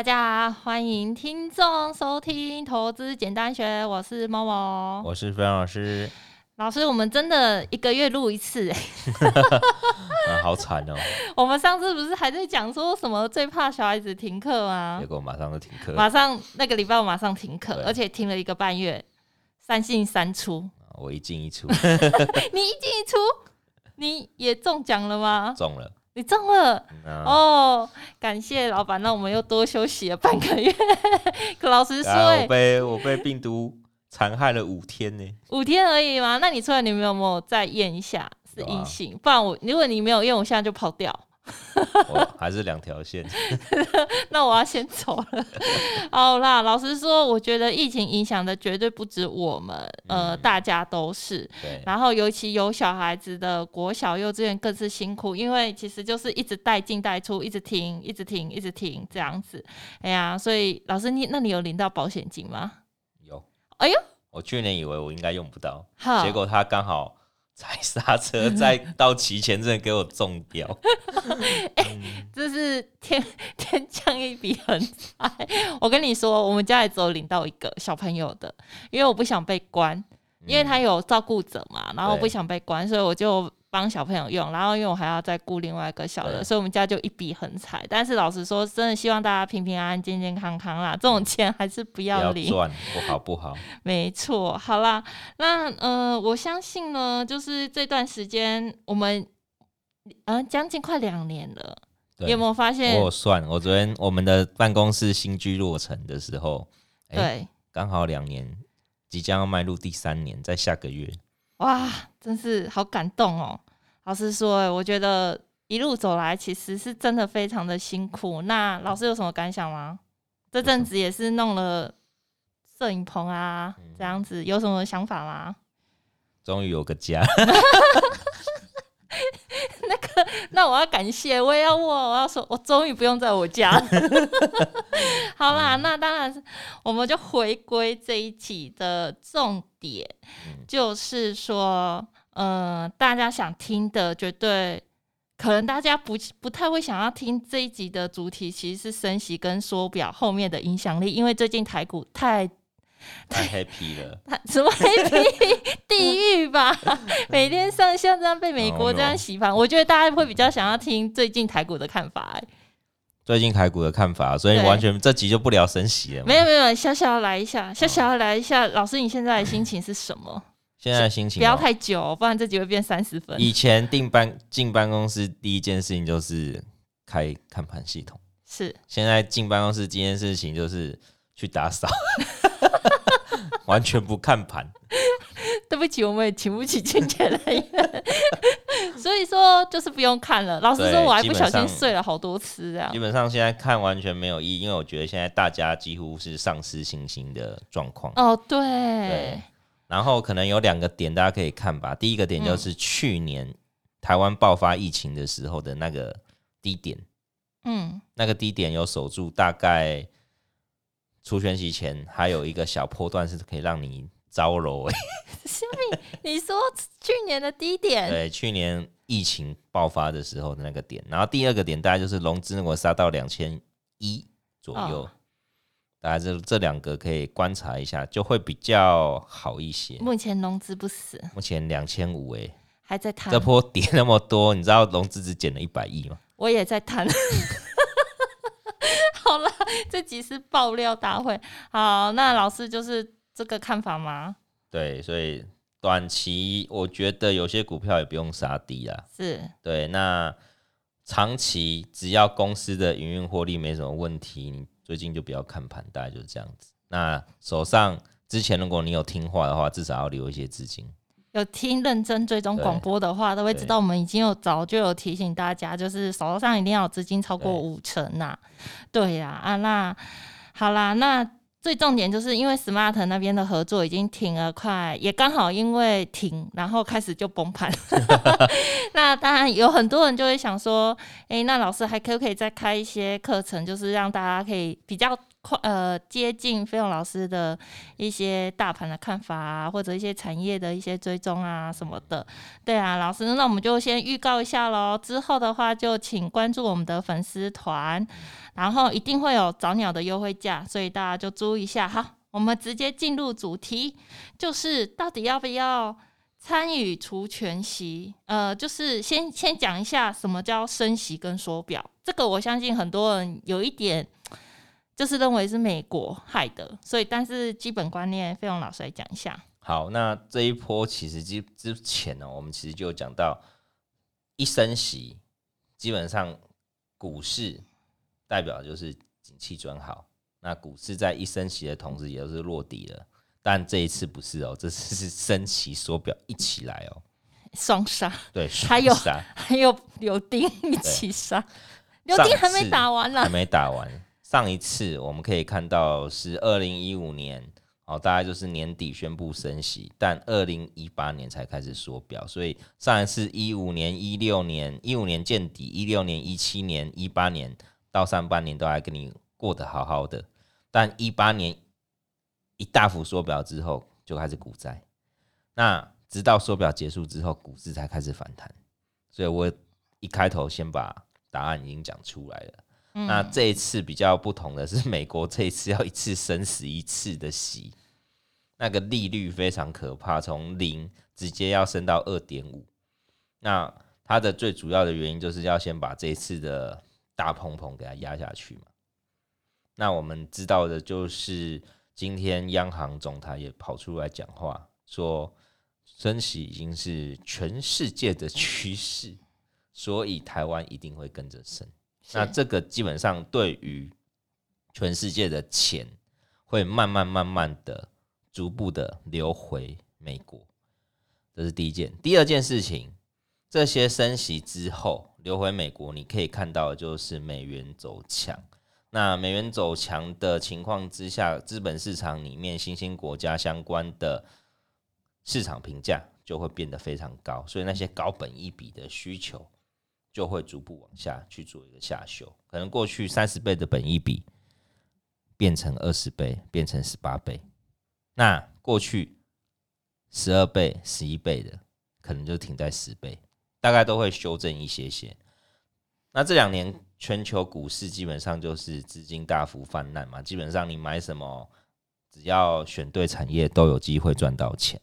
大家好，欢迎听众收听《投资简单学》，我是 Momo，我是飞扬老师。老师，我们真的一个月录一次哎、啊，好惨哦！我们上次不是还在讲说什么最怕小孩子停课吗？结果马上就停课，马上那个礼拜我马上停课，而且停了一个半月，三进三出。我一进一出，你一进一出，你也中奖了吗？中了。你中了、嗯、哦！感谢老板，那我们又多休息了半个月。可 老实说、欸，我被我被病毒残害了五天呢，五天而已吗？那你出来，你们有没有再验一下是阴性？啊、不然我如果你没有验，我现在就跑掉。还是两条线，那我要先走了。好啦，老实说，我觉得疫情影响的绝对不止我们，呃，嗯、大家都是。对。然后，尤其有小孩子的国小、幼稚园更是辛苦，因为其实就是一直带进带出，一直停，一直停，一直停这样子。哎呀，所以老师，你那你有领到保险金吗？有。哎呦，我去年以为我应该用不到，好结果他刚好。踩刹车，再 到骑前真的给我中标，哎、欸，这是天天降一笔横财。我跟你说，我们家里只有领到一个小朋友的，因为我不想被关，因为他有照顾者嘛，然后我不想被关，所以我就。帮小朋友用，然后因为我还要再雇另外一个小的，所以我们家就一笔横财。但是老实说，真的希望大家平平安安、健健康康啦。这种钱还是不要领，赚不好不好。没错，好啦，那呃，我相信呢，就是这段时间我们啊将近快两年了，有没有发现？我有算，我昨天我们的办公室新居落成的时候，对，刚好两年，即将要迈入第三年，在下个月。哇，真是好感动哦！老师说，欸，我觉得一路走来其实是真的非常的辛苦。那老师有什么感想吗？这阵子也是弄了摄影棚啊，这样子有什么想法吗？终于有个家。那我要感谢，我也要我，我要说，我终于不用在我家了。好啦，那当然是，我们就回归这一集的重点，就是说，呃，大家想听的，绝对可能大家不不太会想要听这一集的主题，其实是升息跟缩表后面的影响力，因为最近台股太。太 happy 了，什么 happy 地狱吧？每天上像这样被美国这样洗盘，我觉得大家会比较想要听最近台股的看法。哎，最近台股的看法，所以完全这集就不聊升息了。没有没有，小小来一下，小小来一下。老师，你现在的心情是什么？现在的心情不要太久，不然这集会变三十分。以前订办进办公室第一件事情就是开看盘系统，是。现在进办公室第一件事情就是去打扫。完全不看盘，对不起，我们也请不起经纪人，所以说就是不用看了。老实说，我还不小心睡了好多次啊。基本上现在看完全没有意义，因为我觉得现在大家几乎是丧失信心的状况。哦，对。对。然后可能有两个点大家可以看吧。第一个点就是去年台湾爆发疫情的时候的那个低点，嗯，那个低点有守住大概。除权息前还有一个小波段是可以让你招揉哎，小米，你说去年的低点？对，去年疫情爆发的时候的那个点，然后第二个点大概就是融资如果杀到两千一左右，哦、大概这这两个可以观察一下，就会比较好一些。目前融资不死，目前两千五哎，还在谈。这波跌那么多，你知道融资只减了一百亿吗？我也在谈。这集是爆料大会。好，那老师就是这个看法吗？对，所以短期我觉得有些股票也不用杀低啦。是，对。那长期只要公司的营运获利没什么问题，你最近就不要看盘，大概就是这样子。那手上之前如果你有听话的话，至少要留一些资金。有听认真追踪广播的话，都会知道我们已经有早就有提醒大家，就是手头上一定要有资金超过五成呐。对呀，啊，那好啦，那最重点就是因为 Smart 那边的合作已经停了快，也刚好因为停，然后开始就崩盘。那当然有很多人就会想说，哎，那老师还可不可以再开一些课程，就是让大家可以比较快呃接近飞龙老师的一些大盘的看法啊，或者一些产业的一些追踪啊什么的。对啊，老师，那我们就先预告一下喽。之后的话就请关注我们的粉丝团，然后一定会有早鸟的优惠价，所以大家就注意一下。哈，我们直接进入主题，就是到底要不要？参与除权息，呃，就是先先讲一下什么叫升息跟缩表。这个我相信很多人有一点就是认为是美国害的，所以但是基本观念，费用老师来讲一下。好，那这一波其实之之前呢，我们其实就讲到一升息，基本上股市代表就是景气转好，那股市在一升息的同时，也就是落底了。但这一次不是哦，这次是升息缩表一起来哦，双杀。对，还有还有柳丁一起杀，柳丁还没打完呢，还没打完。上一次我们可以看到是二零一五年哦，大概就是年底宣布升息，但二零一八年才开始缩表，所以上一次一五年、一六年、一五年见底，一六年、一七年、一八年到上半年都还跟你过得好好的，但一八年。一大幅缩表之后，就开始股灾。那直到缩表结束之后，股市才开始反弹。所以我一开头先把答案已经讲出来了。那这一次比较不同的是，美国这一次要一次升十一次的息，那个利率非常可怕，从零直接要升到二点五。那它的最主要的原因就是要先把这一次的大通膨给它压下去嘛。那我们知道的就是。今天央行总裁也跑出来讲话，说升息已经是全世界的趋势，所以台湾一定会跟着升。那这个基本上对于全世界的钱会慢慢慢慢的、逐步的流回美国，这是第一件。第二件事情，这些升息之后流回美国，你可以看到就是美元走强。那美元走强的情况之下，资本市场里面新兴国家相关的市场评价就会变得非常高，所以那些高本一笔的需求就会逐步往下去做一个下修，可能过去三十倍的本益比变成二十倍，变成十八倍，那过去十二倍、十一倍的可能就停在十倍，大概都会修正一些些。那这两年。全球股市基本上就是资金大幅泛滥嘛，基本上你买什么，只要选对产业，都有机会赚到钱。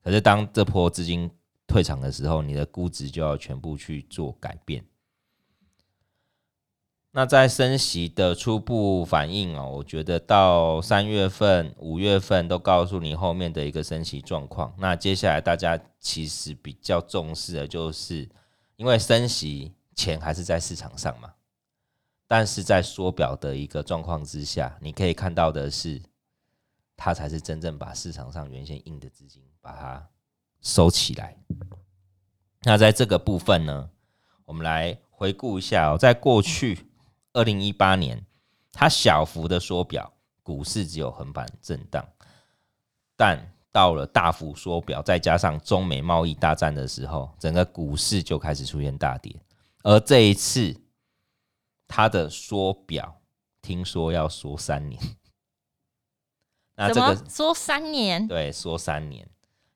可是当这波资金退场的时候，你的估值就要全部去做改变。那在升息的初步反应哦，我觉得到三月份、五月份都告诉你后面的一个升息状况。那接下来大家其实比较重视的就是，因为升息钱还是在市场上嘛。但是在缩表的一个状况之下，你可以看到的是，它才是真正把市场上原先硬的资金把它收起来。那在这个部分呢，我们来回顾一下哦，在过去二零一八年，它小幅的缩表，股市只有横盘震荡，但到了大幅缩表，再加上中美贸易大战的时候，整个股市就开始出现大跌，而这一次。它的缩表听说要缩三年，那这个缩三年？对，缩三年，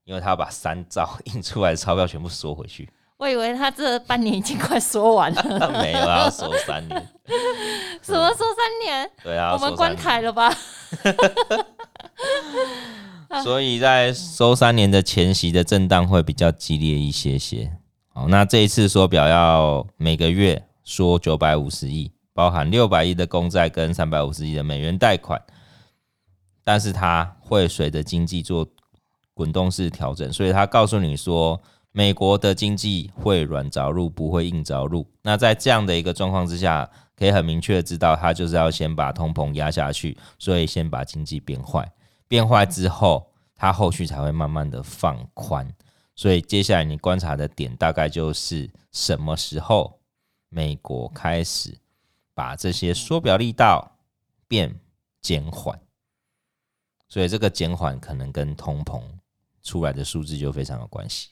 因为他要把三兆 印出来的钞票全部缩回去。我以为他这半年已经快缩完了，没有，要缩三年。什么缩三年？对啊，我们关台了吧？所以在收三年的前夕的震荡会比较激烈一些些。好，那这一次缩表要每个月。说九百五十亿，包含六百亿的公债跟三百五十亿的美元贷款，但是它会随着经济做滚动式调整，所以他告诉你说，美国的经济会软着陆，不会硬着陆。那在这样的一个状况之下，可以很明确的知道，他就是要先把通膨压下去，所以先把经济变坏，变坏之后，他后续才会慢慢的放宽。所以接下来你观察的点大概就是什么时候？美国开始把这些缩表力道变减缓，所以这个减缓可能跟通膨出来的数字就非常有关系。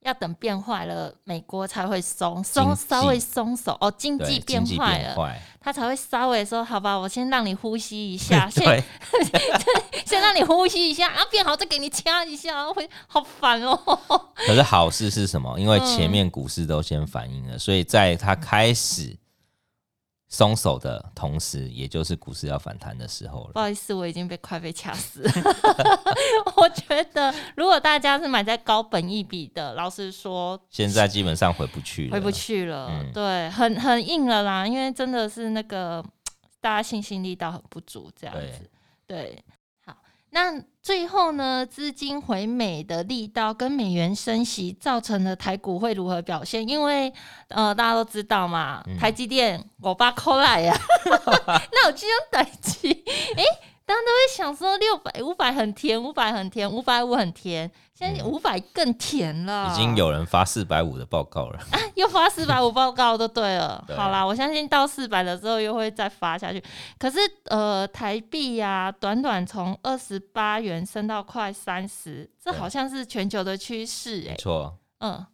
要等变坏了，美国才会松松稍微松手哦，经济变坏了，他才会稍微说好吧，我先让你呼吸一下，先 先让你呼吸一下啊，变好再给你掐一下，会好烦哦。可是好事是什么？因为前面股市都先反应了，嗯、所以在他开始。松手的同时，也就是股市要反弹的时候了。不好意思，我已经被快被掐死了。我觉得，如果大家是买在高本一笔的，老实说，现在基本上回不去了，回不去了。嗯、对，很很硬了啦，因为真的是那个大家信心力道很不足，这样子。对。对那最后呢，资金回美的力道跟美元升息造成了台股会如何表现？因为呃，大家都知道嘛，嗯、台积电我爸扣来呀，那我就用台积，哎，大家都会想说六百五百很甜，五百很甜，五百五很甜。现在五百更甜了，已经有人发四百五的报告了啊！又发四百五报告都对了。对好啦，我相信到四百的时候又会再发下去。可是呃，台币呀、啊，短短从二十八元升到快三十，这好像是全球的趋势哎。没错，嗯。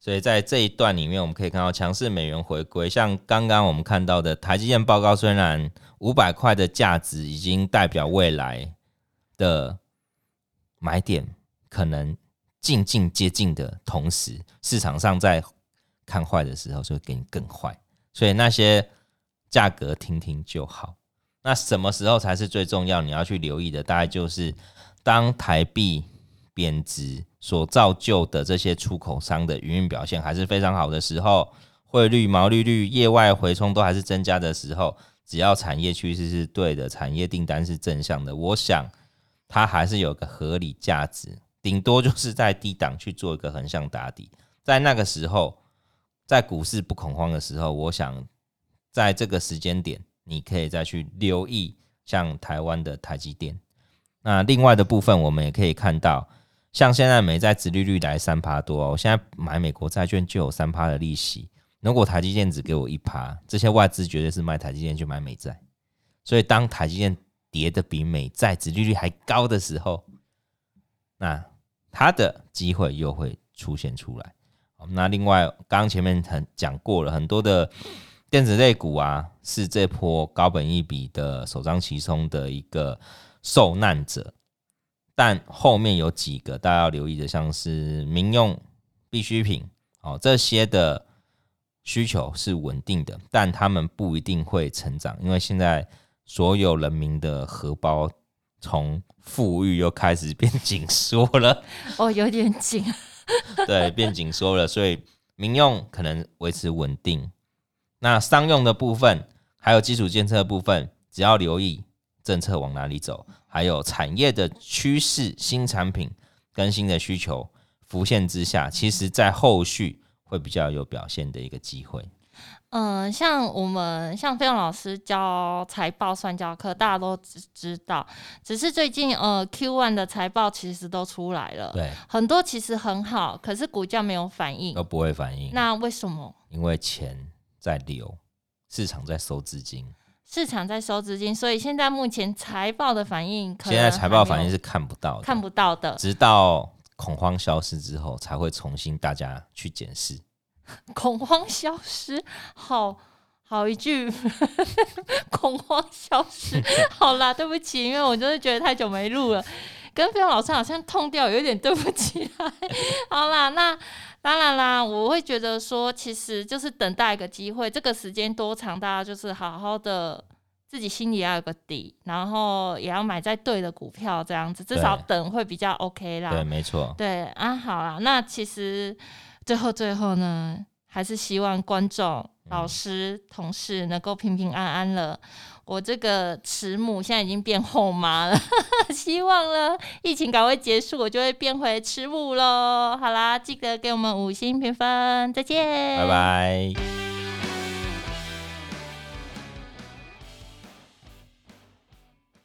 所以在这一段里面，我们可以看到强势美元回归。像刚刚我们看到的台积电报告，虽然五百块的价值已经代表未来的买点。可能渐渐接近的同时，市场上在看坏的时候，就会给你更坏。所以那些价格听听就好。那什么时候才是最重要？你要去留意的，大概就是当台币贬值所造就的这些出口商的营运表现还是非常好的时候，汇率、毛利率、业外回冲都还是增加的时候，只要产业趋势是对的，产业订单是正向的，我想它还是有个合理价值。顶多就是在低档去做一个横向打底，在那个时候，在股市不恐慌的时候，我想在这个时间点，你可以再去留意像台湾的台积电。那另外的部分，我们也可以看到，像现在美债殖利率来三趴多，我现在买美国债券就有三趴的利息。如果台积电只给我一趴，这些外资绝对是卖台积电去买美债。所以当台积电跌的比美债殖利率还高的时候，那它的机会又会出现出来。那另外，刚刚前面很讲过了，很多的电子类股啊，是这波高本益比的首当其冲的一个受难者。但后面有几个大家要留意的，像是民用必需品哦，这些的需求是稳定的，但他们不一定会成长，因为现在所有人民的荷包。从富裕又开始变紧缩了，哦，有点紧，对，变紧缩了，所以民用可能维持稳定，那商用的部分还有基础建设的部分，只要留意政策往哪里走，还有产业的趋势、新产品更新的需求浮现之下，其实在后续会比较有表现的一个机会。嗯、呃，像我们像费用老师教财报算教课，大家都知知道。只是最近呃 Q one 的财报其实都出来了，对，很多其实很好，可是股价没有反应，都不会反应。那为什么？因为钱在流，市场在收资金，市场在收资金，所以现在目前财报的反应可能，现在财报反应是看不到的，看不到的，直到恐慌消失之后，才会重新大家去检视。恐慌消失，好好一句，恐慌消失，好啦，对不起，因为我真的觉得太久没录了，跟费用老师好像痛掉，有点对不起来。好啦，那当然啦，我会觉得说，其实就是等待一个机会，这个时间多长，大家就是好好的，自己心里要有个底，然后也要买在对的股票，这样子，至少等会比较 OK 啦。对，没错。对啊，好啦，那其实。最后，最后呢，还是希望观众、老师、同事能够平平安安了。我这个慈母现在已经变后妈了，希望呢，疫情赶快结束，我就会变回慈母喽。好啦，记得给我们五星评分，再见，拜拜。